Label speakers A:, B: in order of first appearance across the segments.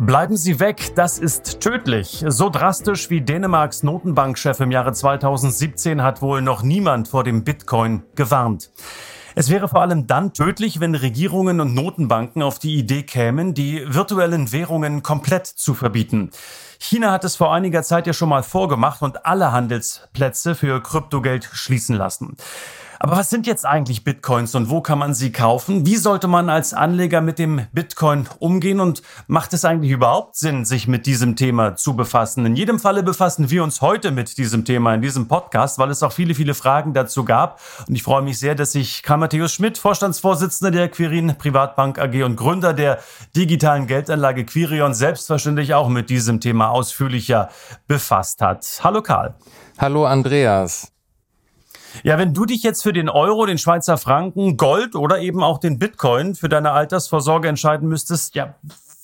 A: Bleiben Sie weg, das ist tödlich. So drastisch wie Dänemarks Notenbankchef im Jahre 2017 hat wohl noch niemand vor dem Bitcoin gewarnt. Es wäre vor allem dann tödlich, wenn Regierungen und Notenbanken auf die Idee kämen, die virtuellen Währungen komplett zu verbieten. China hat es vor einiger Zeit ja schon mal vorgemacht und alle Handelsplätze für Kryptogeld schließen lassen. Aber was sind jetzt eigentlich Bitcoins und wo kann man sie kaufen? Wie sollte man als Anleger mit dem Bitcoin umgehen und macht es eigentlich überhaupt Sinn, sich mit diesem Thema zu befassen? In jedem Falle befassen wir uns heute mit diesem Thema in diesem Podcast, weil es auch viele, viele Fragen dazu gab. Und ich freue mich sehr, dass sich Karl Matthäus Schmidt, Vorstandsvorsitzender der Quirin Privatbank AG und Gründer der digitalen Geldanlage Quirion, selbstverständlich auch mit diesem Thema ausführlicher befasst hat. Hallo Karl.
B: Hallo Andreas.
A: Ja, wenn du dich jetzt für den Euro, den Schweizer Franken, Gold oder eben auch den Bitcoin für deine Altersvorsorge entscheiden müsstest, ja,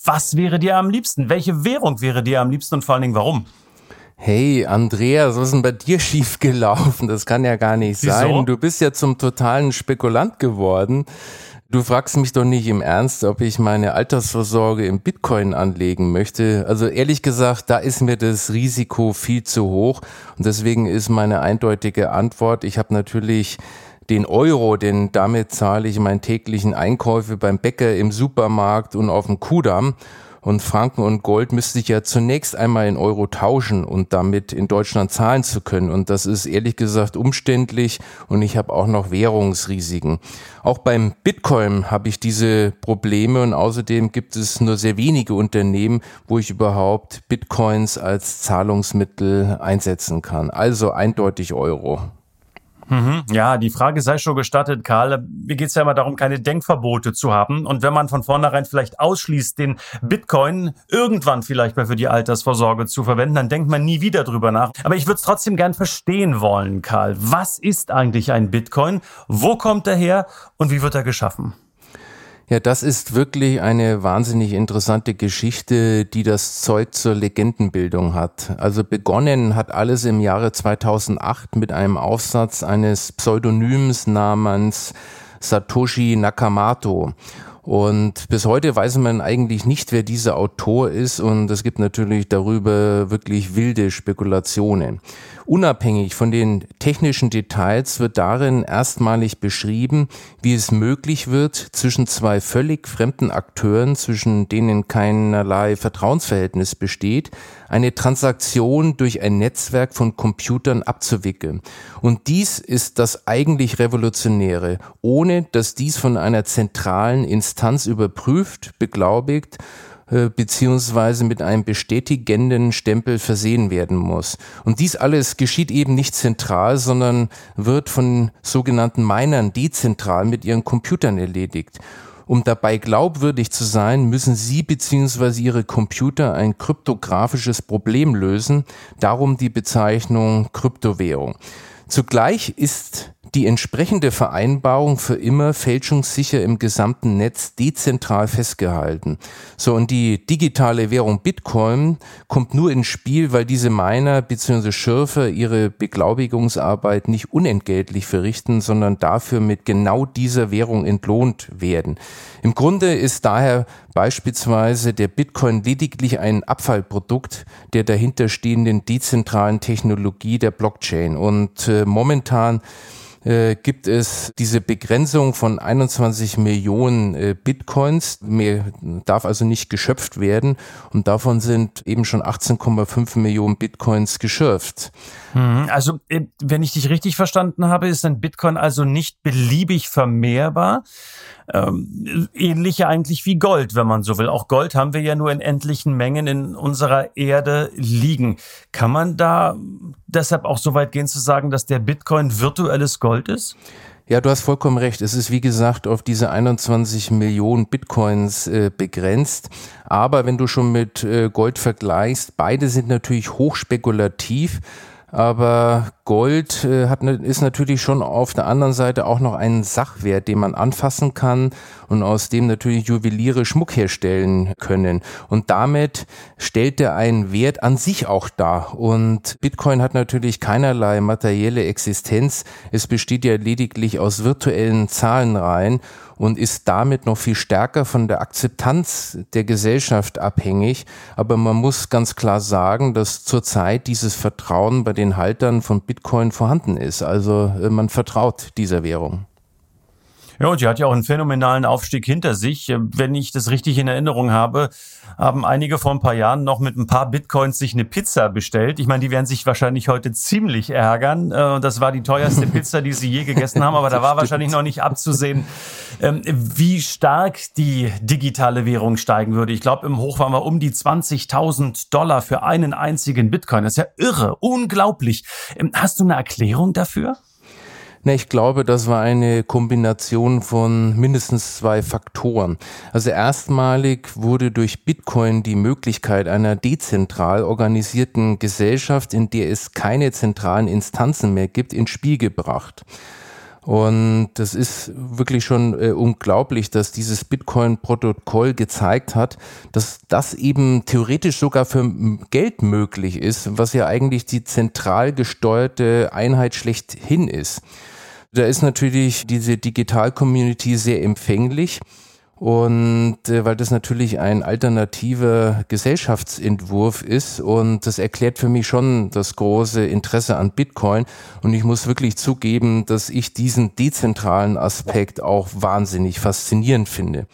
A: was wäre dir am liebsten? Welche Währung wäre dir am liebsten und vor allen Dingen warum?
B: Hey, Andreas, was ist denn bei dir schiefgelaufen? Das kann ja gar nicht Wieso? sein. Du bist ja zum totalen Spekulant geworden. Du fragst mich doch nicht im Ernst, ob ich meine Altersvorsorge im Bitcoin anlegen möchte. Also ehrlich gesagt, da ist mir das Risiko viel zu hoch. Und deswegen ist meine eindeutige Antwort, ich habe natürlich den Euro, denn damit zahle ich meinen täglichen Einkäufe beim Bäcker, im Supermarkt und auf dem Kudamm. Und Franken und Gold müsste ich ja zunächst einmal in Euro tauschen und damit in Deutschland zahlen zu können. Und das ist ehrlich gesagt umständlich und ich habe auch noch Währungsrisiken. Auch beim Bitcoin habe ich diese Probleme und außerdem gibt es nur sehr wenige Unternehmen, wo ich überhaupt Bitcoins als Zahlungsmittel einsetzen kann. Also eindeutig Euro.
A: Mhm. Ja, die Frage sei schon gestattet, Karl. Mir geht es ja immer darum, keine Denkverbote zu haben. Und wenn man von vornherein vielleicht ausschließt, den Bitcoin irgendwann vielleicht mal für die Altersvorsorge zu verwenden, dann denkt man nie wieder drüber nach. Aber ich würde es trotzdem gern verstehen wollen, Karl. Was ist eigentlich ein Bitcoin? Wo kommt er her und wie wird er geschaffen?
B: Ja, das ist wirklich eine wahnsinnig interessante Geschichte, die das Zeug zur Legendenbildung hat. Also begonnen hat alles im Jahre 2008 mit einem Aufsatz eines Pseudonyms namens Satoshi Nakamoto. Und bis heute weiß man eigentlich nicht, wer dieser Autor ist und es gibt natürlich darüber wirklich wilde Spekulationen. Unabhängig von den technischen Details wird darin erstmalig beschrieben, wie es möglich wird, zwischen zwei völlig fremden Akteuren, zwischen denen keinerlei Vertrauensverhältnis besteht, eine Transaktion durch ein Netzwerk von Computern abzuwickeln. Und dies ist das eigentlich Revolutionäre, ohne dass dies von einer zentralen Instanz überprüft, beglaubigt beziehungsweise mit einem bestätigenden Stempel versehen werden muss. Und dies alles geschieht eben nicht zentral, sondern wird von sogenannten Minern dezentral mit ihren Computern erledigt. Um dabei glaubwürdig zu sein, müssen Sie bzw. Ihre Computer ein kryptografisches Problem lösen, darum die Bezeichnung Kryptowährung. Zugleich ist die entsprechende Vereinbarung für immer fälschungssicher im gesamten Netz dezentral festgehalten. So, und die digitale Währung Bitcoin kommt nur ins Spiel, weil diese Miner bzw. Schürfer ihre Beglaubigungsarbeit nicht unentgeltlich verrichten, sondern dafür mit genau dieser Währung entlohnt werden. Im Grunde ist daher beispielsweise der Bitcoin lediglich ein Abfallprodukt der dahinterstehenden dezentralen Technologie der Blockchain. Und äh, momentan äh, gibt es diese Begrenzung von 21 Millionen äh, Bitcoins. Mehr darf also nicht geschöpft werden und davon sind eben schon 18,5 Millionen Bitcoins geschürft.
A: Mhm. Also, äh, wenn ich dich richtig verstanden habe, ist ein Bitcoin also nicht beliebig vermehrbar. Ähm, ähnlich eigentlich wie Gold, wenn man so will. Auch Gold haben wir ja nur in endlichen Mengen in unserer Erde liegen. Kann man da deshalb auch so weit gehen zu sagen, dass der Bitcoin virtuelles Gold ist?
B: Ja, du hast vollkommen recht. Es ist wie gesagt auf diese 21 Millionen Bitcoins äh, begrenzt. Aber wenn du schon mit äh, Gold vergleichst, beide sind natürlich hochspekulativ aber Gold äh, hat, ist natürlich schon auf der anderen Seite auch noch ein Sachwert, den man anfassen kann und aus dem natürlich Juweliere Schmuck herstellen können. Und damit stellt er einen Wert an sich auch dar. Und Bitcoin hat natürlich keinerlei materielle Existenz. Es besteht ja lediglich aus virtuellen Zahlenreihen und ist damit noch viel stärker von der Akzeptanz der Gesellschaft abhängig. Aber man muss ganz klar sagen, dass zurzeit dieses Vertrauen bei den Haltern von Bitcoin vorhanden ist. Also äh, man vertraut dieser Währung.
A: Ja, und sie hat ja auch einen phänomenalen Aufstieg hinter sich. Wenn ich das richtig in Erinnerung habe, haben einige vor ein paar Jahren noch mit ein paar Bitcoins sich eine Pizza bestellt. Ich meine, die werden sich wahrscheinlich heute ziemlich ärgern. Äh, das war die teuerste Pizza, die sie je gegessen haben, aber da war wahrscheinlich noch nicht abzusehen, ähm, wie stark die digitale Währung steigen würde. Ich glaube, im Hoch waren wir um die 20.000 Dollar für einen einzigen Bitcoin. Das ist ja irre, unglaublich. Ähm, hast du eine Erklärung dafür?
B: Na, ich glaube, das war eine Kombination von mindestens zwei Faktoren. Also erstmalig wurde durch Bitcoin die Möglichkeit einer dezentral organisierten Gesellschaft, in der es keine zentralen Instanzen mehr gibt, ins Spiel gebracht. Und das ist wirklich schon äh, unglaublich, dass dieses Bitcoin-Protokoll gezeigt hat, dass das eben theoretisch sogar für Geld möglich ist, was ja eigentlich die zentral gesteuerte Einheit schlechthin ist. Da ist natürlich diese Digital-Community sehr empfänglich. Und äh, weil das natürlich ein alternativer Gesellschaftsentwurf ist und das erklärt für mich schon das große Interesse an Bitcoin. Und ich muss wirklich zugeben, dass ich diesen dezentralen Aspekt auch wahnsinnig faszinierend finde.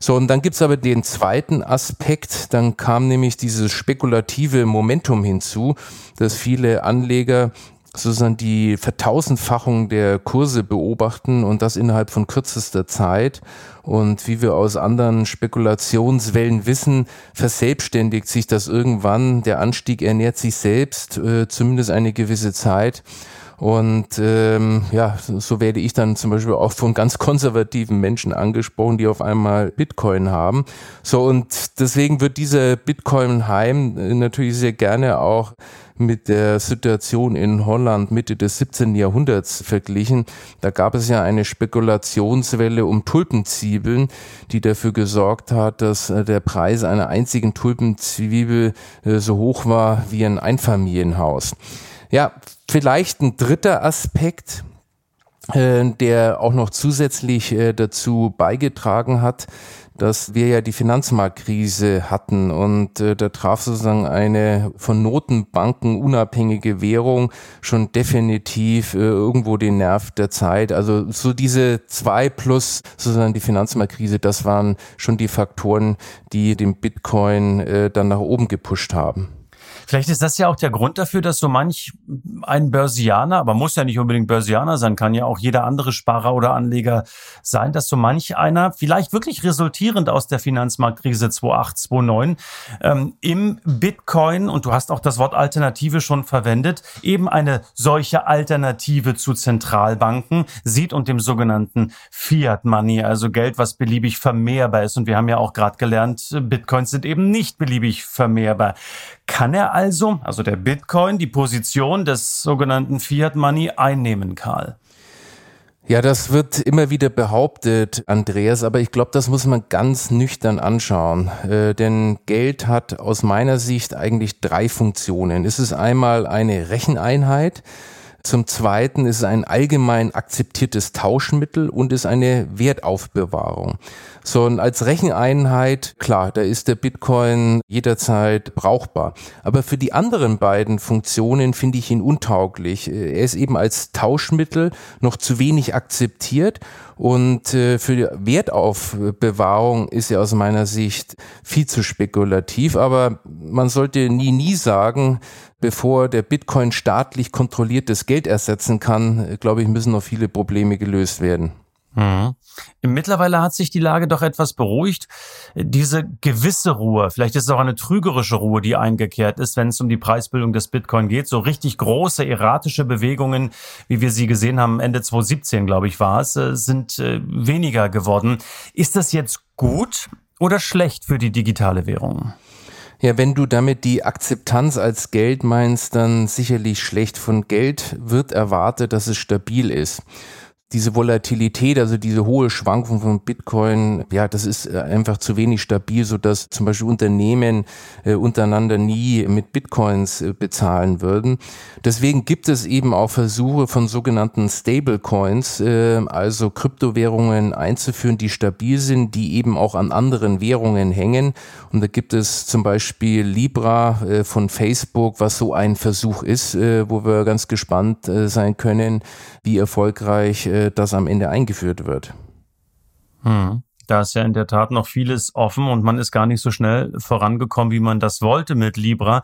B: So, und dann gibt's aber den zweiten Aspekt, dann kam nämlich dieses spekulative Momentum hinzu, dass viele Anleger sozusagen die Vertausendfachung der Kurse beobachten und das innerhalb von kürzester Zeit. Und wie wir aus anderen Spekulationswellen wissen, verselbstständigt sich das irgendwann. Der Anstieg ernährt sich selbst, äh, zumindest eine gewisse Zeit. Und ähm, ja, so werde ich dann zum Beispiel auch von ganz konservativen Menschen angesprochen, die auf einmal Bitcoin haben. So und deswegen wird dieser Bitcoin-Heim äh, natürlich sehr gerne auch mit der Situation in Holland Mitte des 17. Jahrhunderts verglichen. Da gab es ja eine Spekulationswelle um Tulpenzwiebeln, die dafür gesorgt hat, dass äh, der Preis einer einzigen Tulpenzwiebel äh, so hoch war wie ein Einfamilienhaus. Ja, vielleicht ein dritter Aspekt, äh, der auch noch zusätzlich dazu beigetragen hat, dass wir ja die Finanzmarktkrise hatten und äh, da traf sozusagen eine von Notenbanken unabhängige Währung schon definitiv äh, irgendwo den Nerv der Zeit. Also so diese zwei plus sozusagen die Finanzmarktkrise, das waren schon die Faktoren, die den Bitcoin äh, dann nach oben gepusht haben.
A: Vielleicht ist das ja auch der Grund dafür, dass so manch ein Börsianer, aber muss ja nicht unbedingt Börsianer sein, kann ja auch jeder andere Sparer oder Anleger sein, dass so manch einer, vielleicht wirklich resultierend aus der Finanzmarktkrise 2008, 2009, ähm, im Bitcoin, und du hast auch das Wort Alternative schon verwendet, eben eine solche Alternative zu Zentralbanken sieht und dem sogenannten Fiat Money, also Geld, was beliebig vermehrbar ist. Und wir haben ja auch gerade gelernt, Bitcoins sind eben nicht beliebig vermehrbar. Kann er also, also der Bitcoin, die Position des sogenannten Fiat Money einnehmen, Karl?
B: Ja, das wird immer wieder behauptet, Andreas, aber ich glaube, das muss man ganz nüchtern anschauen. Äh, denn Geld hat aus meiner Sicht eigentlich drei Funktionen. Es ist einmal eine Recheneinheit, zum Zweiten ist es ein allgemein akzeptiertes Tauschmittel und ist eine Wertaufbewahrung. So, und als Recheneinheit, klar, da ist der Bitcoin jederzeit brauchbar. Aber für die anderen beiden Funktionen finde ich ihn untauglich. Er ist eben als Tauschmittel noch zu wenig akzeptiert und äh, für die Wertaufbewahrung ist er aus meiner Sicht viel zu spekulativ. Aber man sollte nie, nie sagen, bevor der Bitcoin staatlich kontrolliertes Geld ersetzen kann, glaube ich, müssen noch viele Probleme gelöst werden.
A: Mhm. Mittlerweile hat sich die Lage doch etwas beruhigt. Diese gewisse Ruhe, vielleicht ist es auch eine trügerische Ruhe, die eingekehrt ist, wenn es um die Preisbildung des Bitcoin geht. So richtig große erratische Bewegungen, wie wir sie gesehen haben, Ende 2017, glaube ich, war es, äh, sind äh, weniger geworden. Ist das jetzt gut oder schlecht für die digitale Währung?
B: Ja, wenn du damit die Akzeptanz als Geld meinst, dann sicherlich schlecht. Von Geld wird erwartet, dass es stabil ist diese Volatilität, also diese hohe Schwankung von Bitcoin, ja, das ist äh, einfach zu wenig stabil, so dass zum Beispiel Unternehmen äh, untereinander nie mit Bitcoins äh, bezahlen würden. Deswegen gibt es eben auch Versuche von sogenannten Stablecoins, äh, also Kryptowährungen einzuführen, die stabil sind, die eben auch an anderen Währungen hängen. Und da gibt es zum Beispiel Libra äh, von Facebook, was so ein Versuch ist, äh, wo wir ganz gespannt äh, sein können, wie erfolgreich äh, das am Ende eingeführt wird.
A: Hm. Da ist ja in der Tat noch vieles offen und man ist gar nicht so schnell vorangekommen, wie man das wollte mit Libra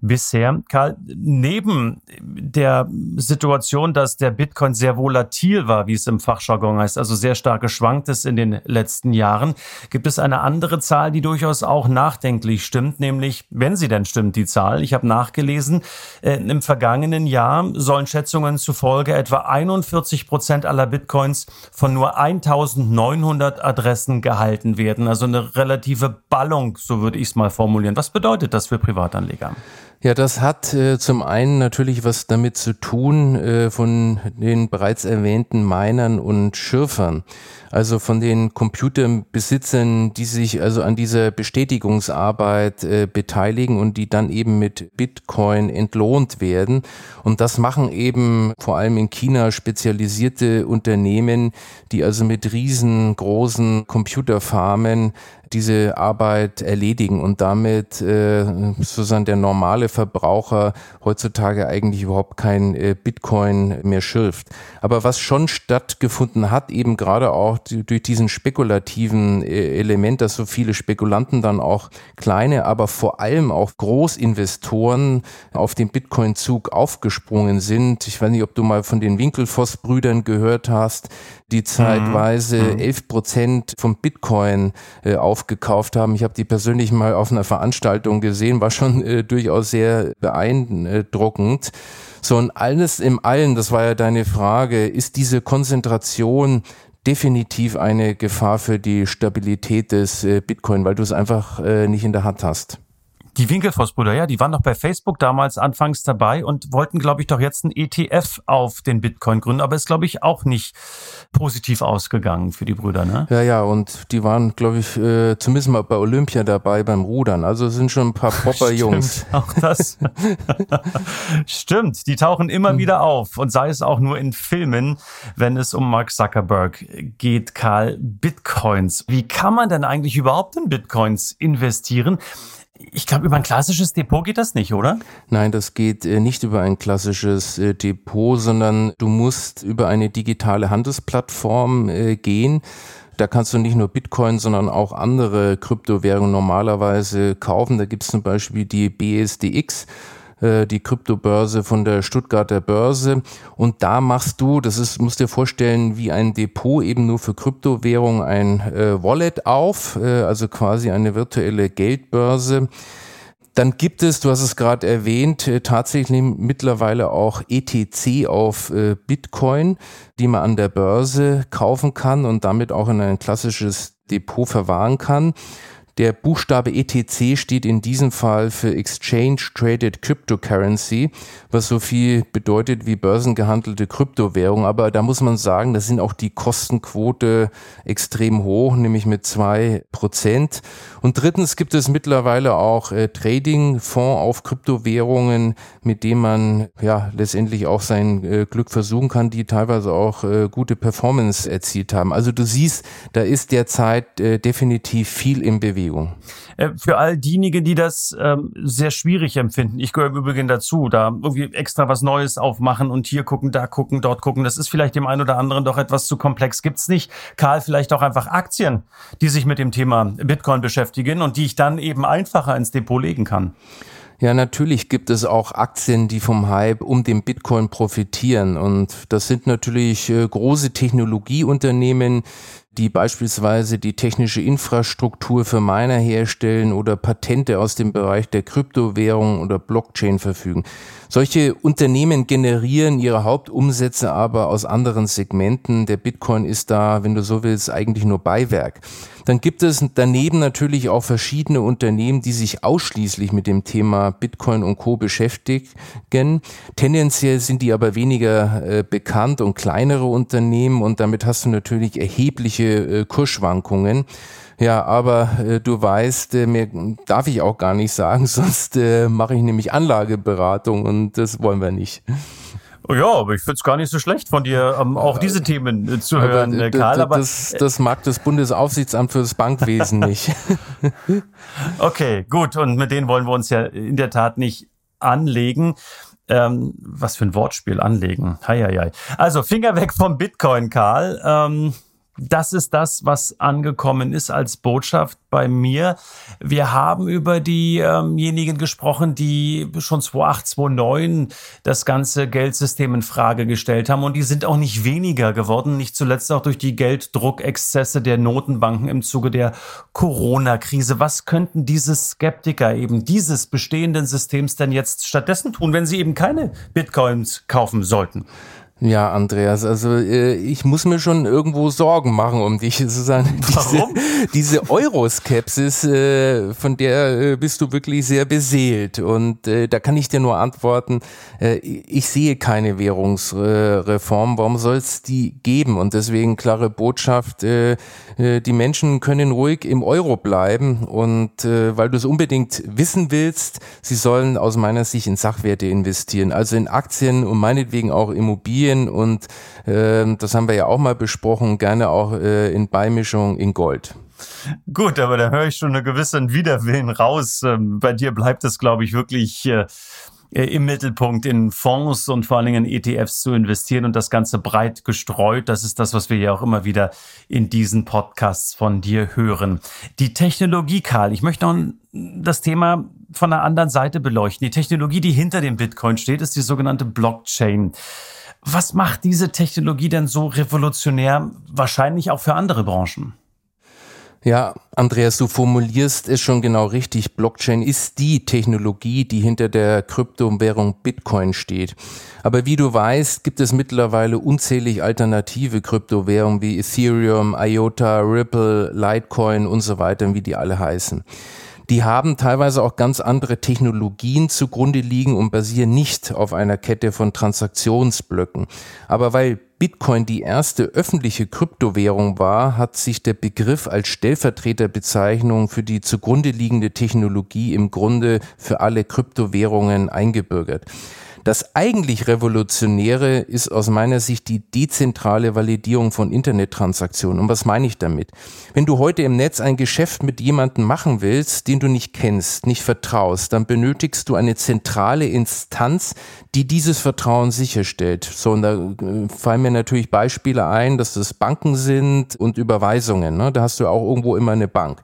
A: bisher. Karl, neben der Situation, dass der Bitcoin sehr volatil war, wie es im Fachjargon heißt, also sehr stark geschwankt ist in den letzten Jahren, gibt es eine andere Zahl, die durchaus auch nachdenklich stimmt, nämlich, wenn sie denn stimmt, die Zahl. Ich habe nachgelesen, äh, im vergangenen Jahr sollen Schätzungen zufolge etwa 41 Prozent aller Bitcoins von nur 1900 Adressen gehalten werden. Also eine relative Ballung, so würde ich es mal formulieren. Was bedeutet das für Privatanleger?
B: Ja, das hat äh, zum einen natürlich was damit zu tun äh, von den bereits erwähnten Minern und Schürfern, also von den Computerbesitzern, die sich also an dieser Bestätigungsarbeit äh, beteiligen und die dann eben mit Bitcoin entlohnt werden. Und das machen eben vor allem in China spezialisierte Unternehmen, die also mit riesengroßen Computerfarmen diese Arbeit erledigen und damit äh, sozusagen der normale Verbraucher heutzutage eigentlich überhaupt kein äh, Bitcoin mehr schürft. Aber was schon stattgefunden hat, eben gerade auch durch diesen spekulativen äh, Element, dass so viele Spekulanten dann auch kleine, aber vor allem auch Großinvestoren auf den Bitcoin-Zug aufgesprungen sind. Ich weiß nicht, ob du mal von den Winkelfoss-Brüdern gehört hast, die zeitweise mhm. 11 mhm. Prozent vom Bitcoin äh, aufgekauft haben. Ich habe die persönlich mal auf einer Veranstaltung gesehen, war schon äh, durchaus sehr beeindruckend. So und alles im Allen, das war ja deine Frage, ist diese Konzentration definitiv eine Gefahr für die Stabilität des äh, Bitcoin, weil du es einfach äh, nicht in der Hand hast.
A: Die Winkelfoss-Brüder, ja, die waren doch bei Facebook damals anfangs dabei und wollten, glaube ich, doch jetzt ein ETF auf den Bitcoin gründen, aber ist, glaube ich, auch nicht positiv ausgegangen für die Brüder, ne?
B: Ja, ja, und die waren, glaube ich, äh, zumindest mal bei Olympia dabei beim Rudern. Also sind schon ein paar Popper-Jungs.
A: auch das. Stimmt, die tauchen immer mhm. wieder auf und sei es auch nur in Filmen, wenn es um Mark Zuckerberg geht, Karl, Bitcoins. Wie kann man denn eigentlich überhaupt in Bitcoins investieren? Ich glaube, über ein klassisches Depot geht das nicht, oder?
B: Nein, das geht äh, nicht über ein klassisches äh, Depot, sondern du musst über eine digitale Handelsplattform äh, gehen. Da kannst du nicht nur Bitcoin, sondern auch andere Kryptowährungen normalerweise kaufen. Da gibt es zum Beispiel die BSDX äh, die Kryptobörse von der Stuttgarter Börse. Und da machst du, das ist, musst dir vorstellen, wie ein Depot eben nur für Kryptowährung ein äh, Wallet auf, äh, also quasi eine virtuelle Geldbörse. Dann gibt es, du hast es gerade erwähnt, äh, tatsächlich mittlerweile auch ETC auf äh, Bitcoin, die man an der Börse kaufen kann und damit auch in ein klassisches Depot verwahren kann. Der Buchstabe ETC steht in diesem Fall für Exchange Traded Cryptocurrency, was so viel bedeutet wie börsengehandelte Kryptowährung. Aber da muss man sagen, da sind auch die Kostenquote extrem hoch, nämlich mit zwei Prozent. Und drittens gibt es mittlerweile auch äh, Trading-Fonds auf Kryptowährungen, mit dem man ja letztendlich auch sein äh, Glück versuchen kann, die teilweise auch äh, gute Performance erzielt haben. Also du siehst, da ist derzeit äh, definitiv viel in Bewegung. Bewegung.
A: Äh, für all diejenigen, die das ähm, sehr schwierig empfinden, ich gehöre im Übrigen dazu, da irgendwie extra was Neues aufmachen und hier gucken, da gucken, dort gucken, das ist vielleicht dem einen oder anderen doch etwas zu komplex. Gibt's nicht, Karl, vielleicht auch einfach Aktien, die sich mit dem Thema Bitcoin beschäftigen und die ich dann eben einfacher ins Depot legen kann?
B: Ja, natürlich gibt es auch Aktien, die vom Hype um den Bitcoin profitieren. Und das sind natürlich äh, große Technologieunternehmen, die beispielsweise die technische Infrastruktur für Miner herstellen oder Patente aus dem Bereich der Kryptowährung oder Blockchain verfügen. Solche Unternehmen generieren ihre Hauptumsätze aber aus anderen Segmenten. Der Bitcoin ist da, wenn du so willst, eigentlich nur Beiwerk. Dann gibt es daneben natürlich auch verschiedene Unternehmen, die sich ausschließlich mit dem Thema Bitcoin und Co. beschäftigen. Tendenziell sind die aber weniger äh, bekannt und kleinere Unternehmen und damit hast du natürlich erhebliche äh, Kursschwankungen. Ja, aber äh, du weißt, äh, mir darf ich auch gar nicht sagen, sonst äh, mache ich nämlich Anlageberatung und das wollen wir nicht.
A: Ja, aber ich finde es gar nicht so schlecht von dir, ähm, auch diese Themen äh, zu hören, aber, äh, Karl.
B: Aber das, das mag das Bundesaufsichtsamt für das Bankwesen nicht.
A: okay, gut. Und mit denen wollen wir uns ja in der Tat nicht anlegen. Ähm, was für ein Wortspiel anlegen. Hei, hei, hei. Also Finger weg vom Bitcoin, Karl. Ähm, das ist das, was angekommen ist als Botschaft bei mir. Wir haben über diejenigen gesprochen, die schon 2008, 2009 das ganze Geldsystem in Frage gestellt haben. Und die sind auch nicht weniger geworden, nicht zuletzt auch durch die Gelddruckexzesse der Notenbanken im Zuge der Corona-Krise. Was könnten diese Skeptiker eben dieses bestehenden Systems denn jetzt stattdessen tun, wenn sie eben keine Bitcoins kaufen sollten?
B: Ja, Andreas, also äh, ich muss mir schon irgendwo Sorgen machen um dich. Sozusagen.
A: Warum?
B: Diese, diese Euroskepsis, äh, von der äh, bist du wirklich sehr beseelt. Und äh, da kann ich dir nur antworten, äh, ich sehe keine Währungsreform. Warum soll es die geben? Und deswegen klare Botschaft, äh, äh, die Menschen können ruhig im Euro bleiben. Und äh, weil du es unbedingt wissen willst, sie sollen aus meiner Sicht in Sachwerte investieren, also in Aktien und meinetwegen auch Immobilien Immobilien und äh, das haben wir ja auch mal besprochen, gerne auch äh, in Beimischung in Gold.
A: Gut, aber da höre ich schon einen gewissen Widerwillen raus. Ähm, bei dir bleibt es, glaube ich, wirklich äh, im Mittelpunkt in Fonds und vor allen Dingen in ETFs zu investieren und das Ganze breit gestreut. Das ist das, was wir ja auch immer wieder in diesen Podcasts von dir hören. Die Technologie, Karl, ich möchte noch das Thema von der anderen Seite beleuchten. Die Technologie, die hinter dem Bitcoin steht, ist die sogenannte Blockchain. Was macht diese Technologie denn so revolutionär, wahrscheinlich auch für andere Branchen?
B: Ja, Andreas, du formulierst es schon genau richtig. Blockchain ist die Technologie, die hinter der Kryptowährung Bitcoin steht. Aber wie du weißt, gibt es mittlerweile unzählig alternative Kryptowährungen wie Ethereum, IOTA, Ripple, Litecoin und so weiter, wie die alle heißen die haben teilweise auch ganz andere Technologien zugrunde liegen und basieren nicht auf einer Kette von Transaktionsblöcken. Aber weil Bitcoin die erste öffentliche Kryptowährung war, hat sich der Begriff als Stellvertreterbezeichnung für die zugrunde liegende Technologie im Grunde für alle Kryptowährungen eingebürgert. Das eigentlich Revolutionäre ist aus meiner Sicht die dezentrale Validierung von Internettransaktionen. Und was meine ich damit? Wenn du heute im Netz ein Geschäft mit jemandem machen willst, den du nicht kennst, nicht vertraust, dann benötigst du eine zentrale Instanz, die dieses Vertrauen sicherstellt. So, und da äh, fallen mir natürlich Beispiele ein, dass das Banken sind und Überweisungen. Ne? Da hast du auch irgendwo immer eine Bank.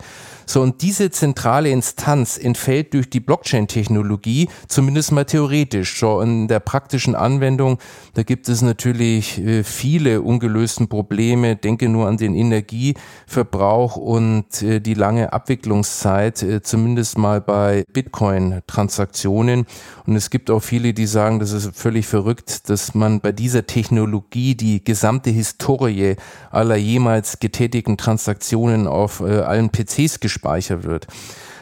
B: So, und diese zentrale Instanz entfällt durch die Blockchain-Technologie, zumindest mal theoretisch. So, in der praktischen Anwendung, da gibt es natürlich äh, viele ungelösten Probleme. Denke nur an den Energieverbrauch und äh, die lange Abwicklungszeit, äh, zumindest mal bei Bitcoin-Transaktionen. Und es gibt auch viele, die sagen, das ist völlig verrückt, dass man bei dieser Technologie die gesamte Historie aller jemals getätigten Transaktionen auf allen PCs gespeichert wird.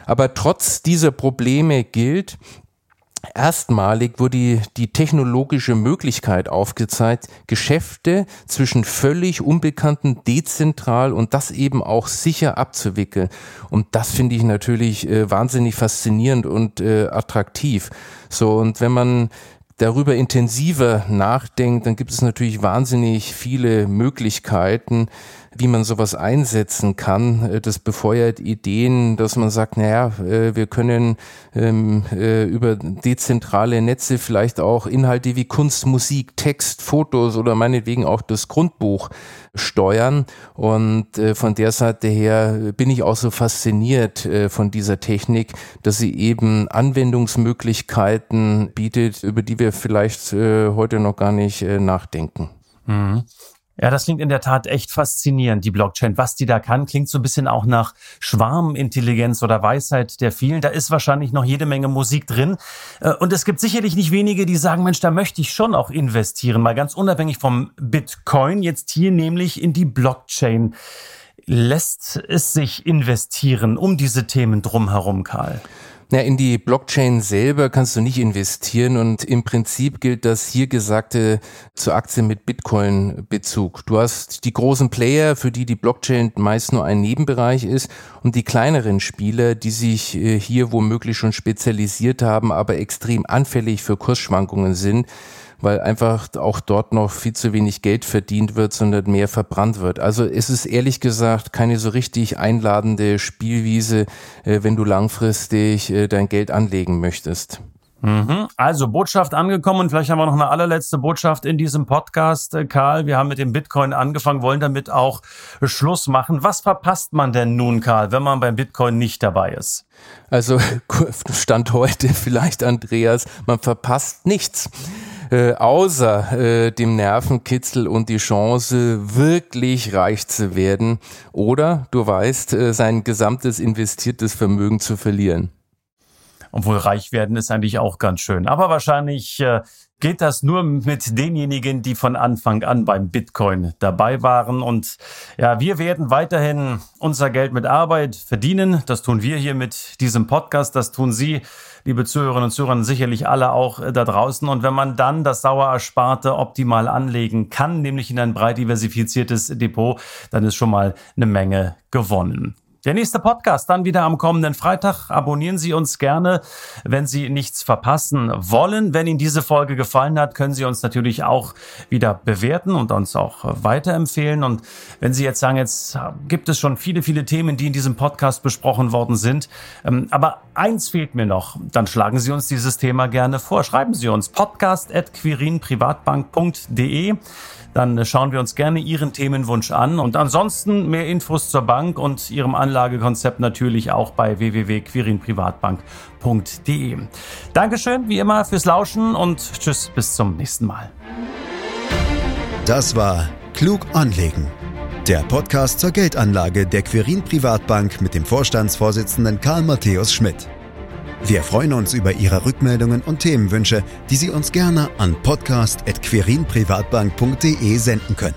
B: Aber trotz dieser Probleme gilt, Erstmalig wurde die, technologische Möglichkeit aufgezeigt, Geschäfte zwischen völlig Unbekannten dezentral und das eben auch sicher abzuwickeln. Und das finde ich natürlich äh, wahnsinnig faszinierend und äh, attraktiv. So, und wenn man darüber intensiver nachdenkt, dann gibt es natürlich wahnsinnig viele Möglichkeiten, wie man sowas einsetzen kann. Äh, das befeuert Ideen, dass man sagt, naja, äh, wir können ähm, äh, über dezentrale Netze vielleicht auch Inhalte wie Kunst, Musik, Text, Fotos oder meinetwegen auch das Grundbuch steuern. Und von der Seite her bin ich auch so fasziniert von dieser Technik, dass sie eben Anwendungsmöglichkeiten bietet, über die wir vielleicht heute noch gar nicht nachdenken.
A: Mhm. Ja, das klingt in der Tat echt faszinierend, die Blockchain. Was die da kann, klingt so ein bisschen auch nach Schwarmintelligenz oder Weisheit der vielen. Da ist wahrscheinlich noch jede Menge Musik drin. Äh, und es gibt sicherlich nicht wenige, die sagen, Mensch, da möchte ich schon auch investieren. Mal ganz unabhängig vom Bitcoin, jetzt hier nämlich in die Blockchain. Lässt es sich investieren um diese Themen drumherum, Karl?
B: Na, in die Blockchain selber kannst du nicht investieren und im Prinzip gilt das hier Gesagte zur Aktie mit Bitcoin-Bezug. Du hast die großen Player, für die die Blockchain meist nur ein Nebenbereich ist und die kleineren Spieler, die sich äh, hier womöglich schon spezialisiert haben, aber extrem anfällig für Kursschwankungen sind weil einfach auch dort noch viel zu wenig Geld verdient wird, sondern mehr verbrannt wird. Also es ist ehrlich gesagt keine so richtig einladende Spielwiese, äh, wenn du langfristig äh, dein Geld anlegen möchtest.
A: Mhm. Also Botschaft angekommen und vielleicht haben wir noch eine allerletzte Botschaft in diesem Podcast, äh, Karl. Wir haben mit dem Bitcoin angefangen, wollen damit auch Schluss machen. Was verpasst man denn nun, Karl, wenn man beim Bitcoin nicht dabei ist?
B: Also Stand heute vielleicht, Andreas, man verpasst nichts äh, außer äh, dem Nervenkitzel und die Chance, wirklich reich zu werden oder, du weißt, äh, sein gesamtes investiertes Vermögen zu verlieren.
A: Obwohl reich werden ist eigentlich auch ganz schön. Aber wahrscheinlich äh, geht das nur mit denjenigen, die von Anfang an beim Bitcoin dabei waren. Und ja, wir werden weiterhin unser Geld mit Arbeit verdienen. Das tun wir hier mit diesem Podcast. Das tun Sie, liebe Zuhörerinnen und Zuhörer, sicherlich alle auch äh, da draußen. Und wenn man dann das sauer Ersparte optimal anlegen kann, nämlich in ein breit diversifiziertes Depot, dann ist schon mal eine Menge gewonnen. Der nächste Podcast dann wieder am kommenden Freitag. Abonnieren Sie uns gerne, wenn Sie nichts verpassen wollen. Wenn Ihnen diese Folge gefallen hat, können Sie uns natürlich auch wieder bewerten und uns auch weiterempfehlen. Und wenn Sie jetzt sagen, jetzt gibt es schon viele, viele Themen, die in diesem Podcast besprochen worden sind. Ähm, aber eins fehlt mir noch. Dann schlagen Sie uns dieses Thema gerne vor. Schreiben Sie uns podcast.quirinprivatbank.de dann schauen wir uns gerne Ihren Themenwunsch an. Und ansonsten mehr Infos zur Bank und Ihrem Anlagekonzept natürlich auch bei www.quirinprivatbank.de. Dankeschön, wie immer, fürs Lauschen und tschüss, bis zum nächsten Mal.
C: Das war Klug anlegen. Der Podcast zur Geldanlage der Quirin Privatbank mit dem Vorstandsvorsitzenden Karl Matthäus Schmidt. Wir freuen uns über Ihre Rückmeldungen und Themenwünsche, die Sie uns gerne an podcast.querinprivatbank.de senden können.